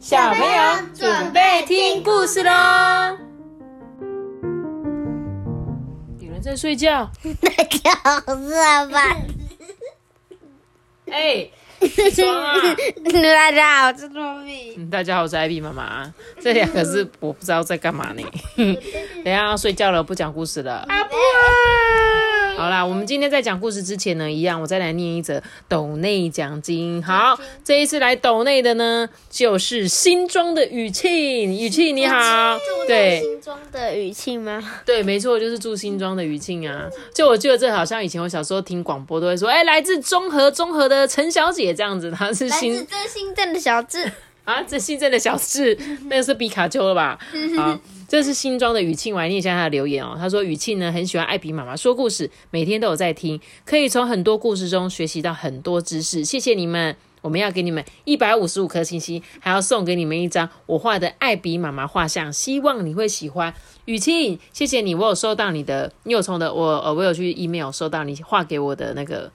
小朋友准备听故事喽。有人在睡觉。那就热吧。哎，起床啊！大家好，我是糯米。嗯大家好，我是艾比妈妈。这两个是我不知道在干嘛呢。等一下要睡觉了，不讲故事了。啊不，好啦，我们今天在讲故事之前呢，一样我再来念一则斗内奖金。好，这一次来斗内的呢，就是新庄的雨庆。雨庆你好，对新装的语气吗？对，没错，就是住新庄的雨庆啊。就我记得这好像以前我小时候听广播都会说，哎、来自中和中和的陈小姐这样子，她是来新自真心镇的小智。啊，这新增的小事，那个是皮卡丘了吧？好，这是新庄的雨庆，我来念一下他的留言哦。他说雨庆呢很喜欢艾比妈妈说故事，每天都有在听，可以从很多故事中学习到很多知识。谢谢你们，我们要给你们一百五十五颗星星，还要送给你们一张我画的艾比妈妈画像，希望你会喜欢。雨庆，谢谢你，我有收到你的，你有从的我呃我有去 email 收到你画给我的那个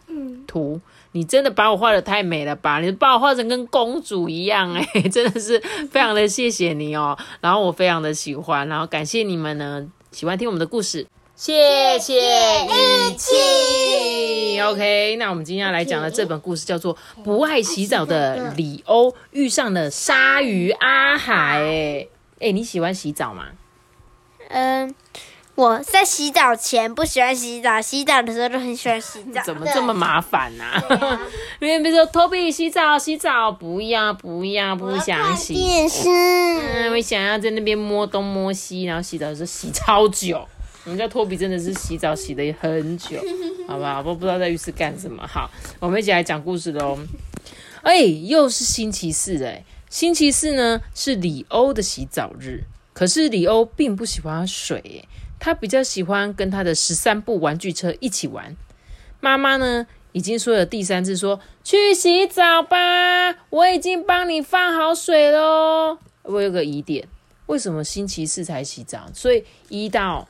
图。你真的把我画的太美了吧！你把我画成跟公主一样、哎，真的是非常的谢谢你哦。然后我非常的喜欢，然后感谢你们呢，喜欢听我们的故事，谢谢一起。OK，那我们今天要来讲的这本故事叫做《不爱洗澡的里欧遇上了鲨鱼阿海》。哎，哎，你喜欢洗澡吗？嗯，我在洗澡前不喜欢洗澡，洗澡的时候就很喜欢洗澡。怎么这么麻烦呢、啊？因为比如说托比洗澡，洗澡不要不要不想洗。电视？嗯，我想要在那边摸东摸西，然后洗澡的时候洗超久。我们家托比真的是洗澡洗了很久，好不好？我不知道在浴室干什么。好，我们一起来讲故事喽。哎，又是星期四哎，星期四呢是里欧的洗澡日，可是里欧并不喜欢水哎，他比较喜欢跟他的十三部玩具车一起玩。妈妈呢已经说了第三次说去洗澡吧，我已经帮你放好水喽。我有个疑点，为什么星期四才洗澡？所以一到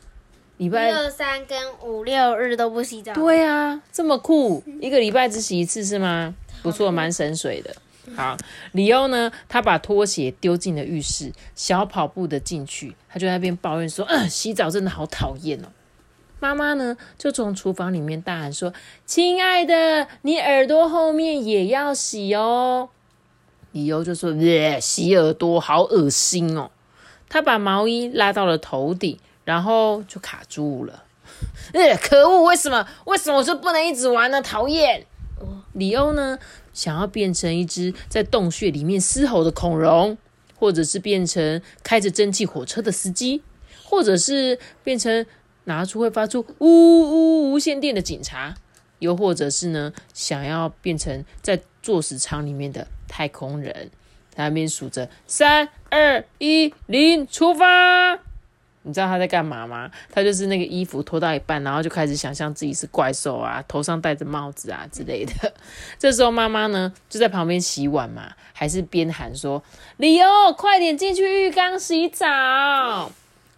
礼拜六三跟五六日都不洗澡。对啊，这么酷，一个礼拜只洗一次是吗？不错，蛮省水的。好，里欧呢，他把拖鞋丢进了浴室，小跑步的进去，他就在那边抱怨说：“嗯，洗澡真的好讨厌哦。”妈妈呢，就从厨房里面大喊说：“亲爱的，你耳朵后面也要洗哦。”里欧就说：“耶，洗耳朵好恶心哦。”他把毛衣拉到了头顶，然后就卡住了。呃，可恶！为什么？为什么我就不能一直玩呢？讨厌！里欧呢，想要变成一只在洞穴里面嘶吼的恐龙，或者是变成开着蒸汽火车的司机，或者是变成拿出会发出呜呜无线电的警察，又或者是呢，想要变成在坐死舱里面的太空人，在那边数着三二一零，出发！你知道他在干嘛吗？他就是那个衣服脱到一半，然后就开始想象自己是怪兽啊，头上戴着帽子啊之类的。这时候妈妈呢就在旁边洗碗嘛，还是边喊说：“李欧，快点进去浴缸洗澡！”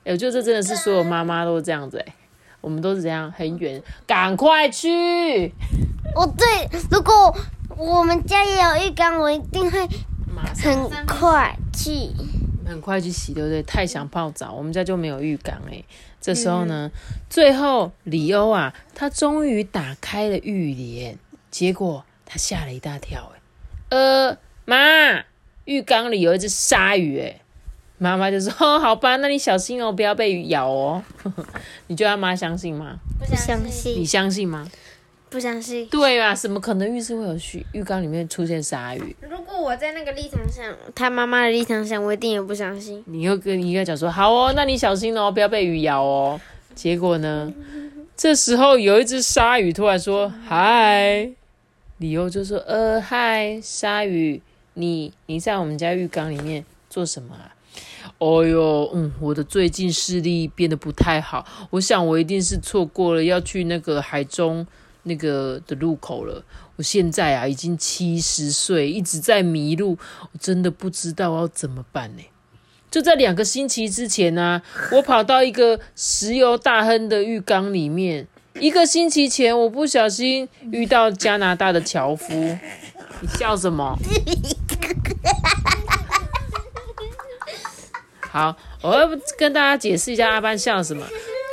哎，我觉得这真的是所有妈妈都这样子哎、我们都是这样很远，赶快去，我，对，如果我们家也有浴缸，我一定会很快去。很快去洗，对不对？太想泡澡，我们家就没有浴缸哎。这时候呢，最后里欧啊，他终于打开了浴帘，结果他吓了一大跳哎。呃，妈，浴缸里有一只鲨鱼哎。妈妈就说：“哦，好吧，那你小心哦，不要被鱼咬哦。”你觉得他妈相信吗？不相信你，相信吗？不相信。对啊，怎么可能浴室会有浴浴缸里面出现鲨鱼？如果我在那个立场上，他妈妈的立场上，我一定也不相信。你又跟你跟他讲说好哦，那你小心哦，不要被鱼咬哦。结果呢，这时候有一只鲨鱼突然说嗨，理由就说呃嗨，鲨鱼，你你在我们家浴缸里面做什么啊？哦哟，嗯，我的最近视力变得不太好，我想我一定是错过了要去那个海中那个的路口了。我现在啊已经七十岁，一直在迷路，我真的不知道要怎么办呢。就在两个星期之前呢、我跑到一个石油大亨的浴缸里面。一个星期前，我不小心遇到加拿大的樵夫。你笑什么？好，我要跟大家解释一下阿班笑什么。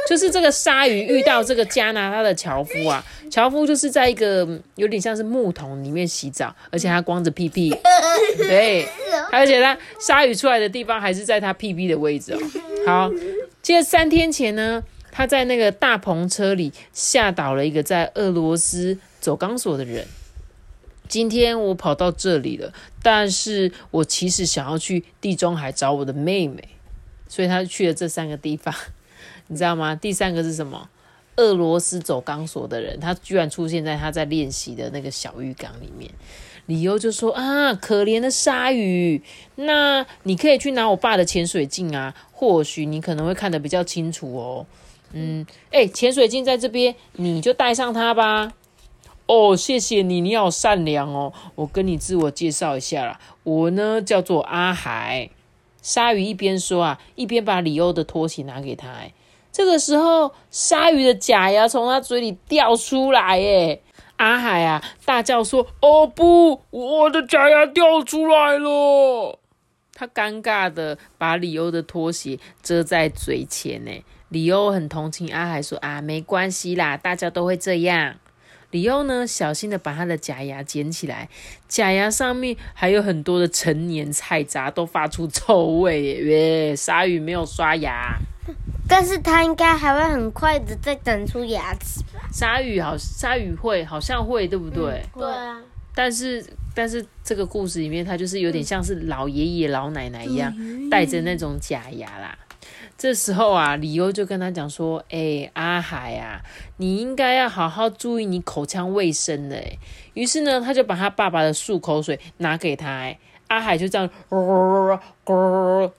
就是这个鲨鱼遇到这个加拿大的樵夫啊，樵夫就是在一个有点像是木桶里面洗澡，而且他光着屁屁，对，而且他鲨鱼出来的地方还是在他屁屁的位置哦。好，接着三天前呢，他在那个大篷车里吓倒了一个在俄罗斯走钢索的人。今天我跑到这里了，但是我其实想要去地中海找我的妹妹，所以他去了这三个地方。你知道吗？第三个是什么？俄罗斯走钢索的人，他居然出现在他在练习的那个小浴缸里面。理由就说啊，可怜的鲨鱼，那你可以去拿我爸的潜水镜啊，或许你可能会看得比较清楚哦。嗯，哎，潜水镜在这边，你就带上它吧。哦，谢谢你，你好善良哦。我跟你自我介绍一下啦，我呢叫做阿海。鲨鱼一边说啊，一边把里欧的拖鞋拿给他。这个时候，鲨鱼的假牙从他嘴里掉出来，耶！阿海啊，大叫说：“哦不，我的假牙掉出来了！”他尴尬的把里欧的拖鞋遮在嘴前，呢。里欧很同情阿海，说：“啊，没关系啦，大家都会这样。”里欧呢，小心的把他的假牙捡起来，假牙上面还有很多的陈年菜渣，都发出臭味，耶！鲨鱼没有刷牙。但是它应该还会很快的再长出牙齿吧？鲨鱼好，鲨鱼会好像会，对不对？对啊。但是，但是这个故事里面，它就是有点像是老爷爷老奶奶一样，带着那种假牙啦。这时候啊，李优就跟他讲说：“哎，阿海啊，你应该要好好注意你口腔卫生的。”哎，于是呢，他就把他爸爸的漱口水拿给他。哎，阿海就这样，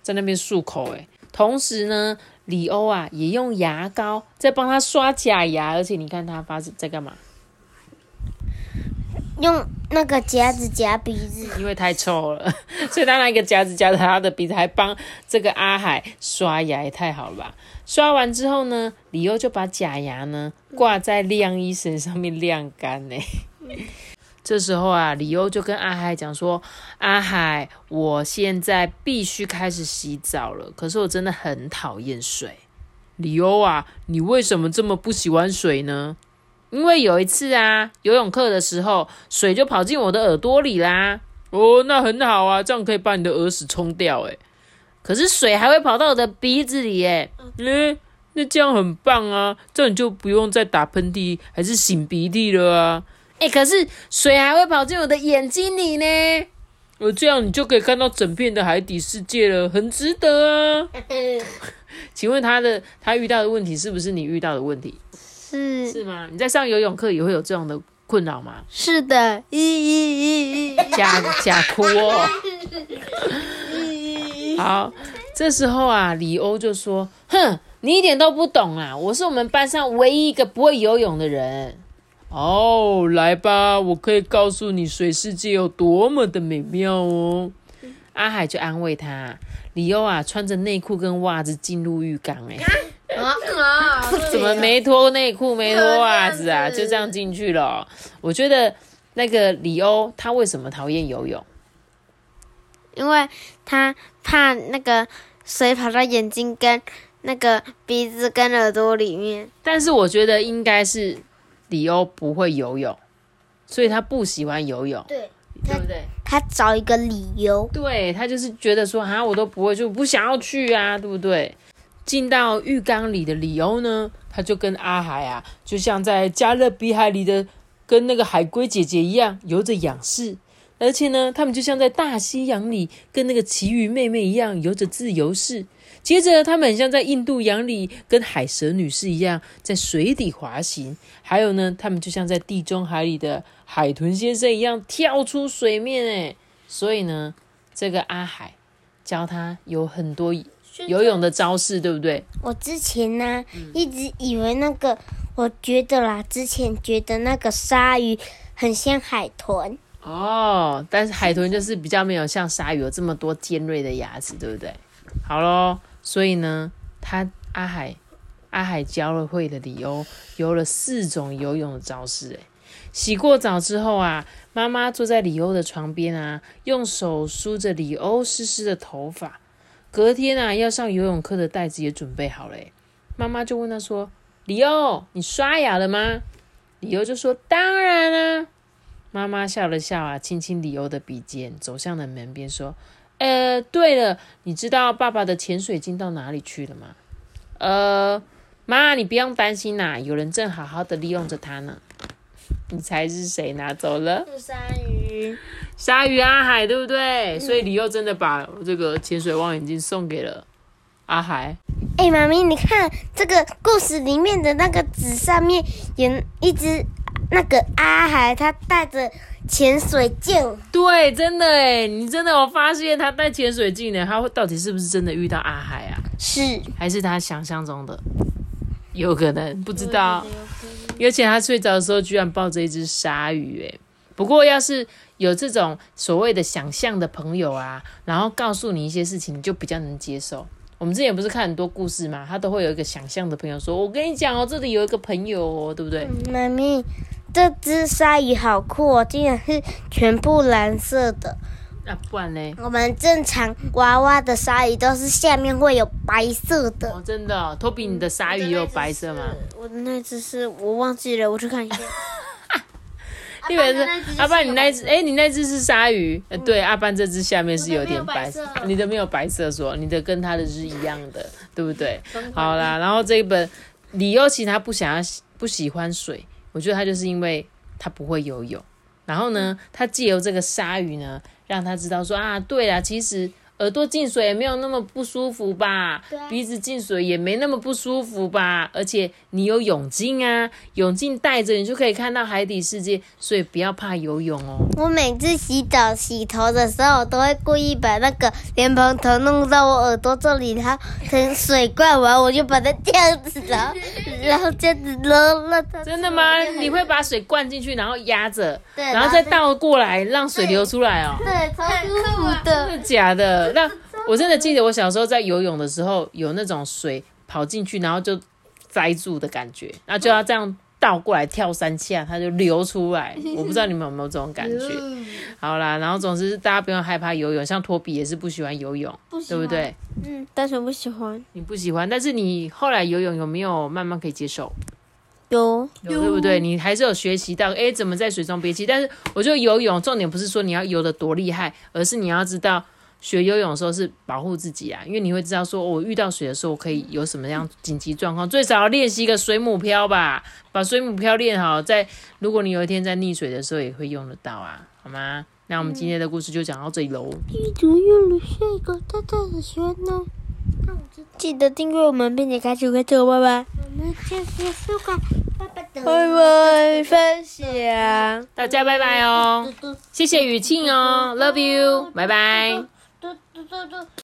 在那边漱口。哎，同时呢。李欧啊，也用牙膏在帮他刷假牙，而且你看他发在干嘛？用那个夹子夹鼻子，因为太臭了，所以他拿一个夹子夹着他的鼻子，还帮这个阿海刷牙，也太好了吧？刷完之后呢，李欧就把假牙呢挂在晾衣绳上面晾干呢。这时候啊，李欧就跟阿海讲说：“阿海，我现在必须开始洗澡了，可是我真的很讨厌水。”李欧啊，你为什么这么不喜欢水呢？因为有一次啊，游泳课的时候，水就跑进我的耳朵里啦。哦，那很好啊，这样可以把你的耳屎冲掉。诶可是水还会跑到我的鼻子里，诶嗯，那这样很棒啊，这样你就不用再打喷嚏还是擤鼻涕了啊。哎，可是水还会跑进我的眼睛里呢。我这样你就可以看到整片的海底世界了，很值得啊。请问他的他遇到的问题是不是你遇到的问题？是是吗？你在上游泳课也会有这样的困扰吗？是的，咦咦咦假假哭哦。好，这时候啊，李欧就说：“哼，你一点都不懂啊！我是我们班上唯一一个不会游泳的人。”哦，来吧，我可以告诉你水世界有多么的美妙哦。阿海就安慰他，李欧啊，穿着内裤跟袜子进入浴缸，哎，怎么没脱内裤没脱袜子啊？就这样进去了。我觉得那个李欧他为什么讨厌游泳？因为他怕那个水跑到眼睛跟那个鼻子跟耳朵里面。但是我觉得应该是。李欧不会游泳，所以他不喜欢游泳，对对不对？他找一个理由，对他就是觉得说啊，我都不会，就不想要去啊，对不对？进到浴缸里的李欧呢，他就跟阿海啊，就像在加勒比海里的跟那个海龟姐姐一样游着仰视，而且呢，他们就像在大西洋里跟那个奇鱼妹妹一样游着自由式。接着，他们很像在印度洋里跟海蛇女士一样在水底滑行。还有呢，他们就像在地中海里的海豚先生一样跳出水面。诶，所以呢，这个阿海教他有很多游泳的招式，对不对？我之前呢，一直以为那个，我觉得啦，之前觉得那个鲨鱼很像海豚。哦，但是海豚就是比较没有像鲨鱼有这么多尖锐的牙齿，对不对？好喽。所以呢，他阿海阿海教了会的李欧游了四种游泳的招式。诶洗过澡之后啊，妈妈坐在李欧的床边啊，用手梳着李欧湿湿的头发。隔天啊要上游泳课的袋子也准备好了。妈妈就问他说：“李欧，你刷牙了吗？”李欧就说：“当然啦、妈妈笑了笑啊，亲亲李欧的鼻尖，走向了门边说：“呃，对了，你知道爸爸的潜水镜到哪里去了吗？”呃，妈，你不用担心啦、有人正好好的利用着它呢。你猜是谁拿走了？是鲨鱼。鲨鱼阿海，对不对？所以李又真的把这个潜水望远镜送给了阿海。哎，妈咪，你看这个故事里面的那个纸上面有一只那个阿海，他带着潜水镜。对，真的哎，你真的有发现他带潜水镜呢？他会到底是不是真的遇到阿海啊？是，还是他想象中的？有可能不知道。而且他睡着的时候居然抱着一只鲨鱼，哎，不过要是有这种所谓的想象的朋友啊，然后告诉你一些事情，你就比较能接受。我们之前不是看很多故事嘛，他都会有一个想象的朋友说：“我跟你讲哦，这里有一个朋友哦，对不对？”妈咪，这只鲨鱼好酷哦，竟然是全部蓝色的。那、不然嘞？我们正常娃娃的鲨鱼都是下面会有白色的。哦，真的、哦，托比，你的鲨鱼也有白色吗？我的那只是我忘记了，我去看一下。因为是阿爸，你那一只，哎，你那只是鲨鱼，呃对，阿班这只下面是有点白白色你的没有白色说，你的跟他的是一样的，对不对？好啦，然后这一本理由其实他不想要不喜欢水，我觉得他就是因为他不会游泳，然后呢，他借由这个鲨鱼呢，让他知道说啊，对啊，其实。耳朵进水也没有那么不舒服吧？鼻子进水也没那么不舒服吧？而且你有泳镜啊，泳镜戴着你就可以看到海底世界，所以不要怕游泳哦。我每次洗澡洗头的时候，我都会故意把那个莲蓬头弄到我耳朵这里，然后等水灌完，我就把它这样子，然后 然后这样子揉了它。真的吗？你会把水灌进去，然后压着，对然后再倒过来，让水流出来哦？对，超舒服的。真的假的？那我真的记得我小时候在游泳的时候，有那种水跑进去，然后就塞住的感觉，然后就要这样倒过来跳三下，它就流出来。我不知道你们有没有这种感觉？好啦，然后总之大家不用害怕游泳，像托比也是不喜欢游泳，对不对？嗯，单纯不喜欢。你不喜欢，但是你后来游泳有没有慢慢可以接受？有有对不对？你还是有学习到，诶，怎么在水中憋气？但是我觉得游泳重点不是说你要游的多厉害，而是你要知道学游泳的时候是保护自己啊，因为你会知道说我遇到水的时候，我可以有什么样紧急状况，最少要练习一个水母漂吧，把水母漂练好，在如果你有一天在溺水的时候也会用得到啊，好吗？那我们今天的故事就讲到这里喽。一个大大的圈呢。记得订阅我们，并且开启关注，拜拜。我们下次收看，拜拜。拜拜，分享。大家拜拜哦，谢谢雨庆哦，Love you，拜拜。嘟嘟嘟嘟。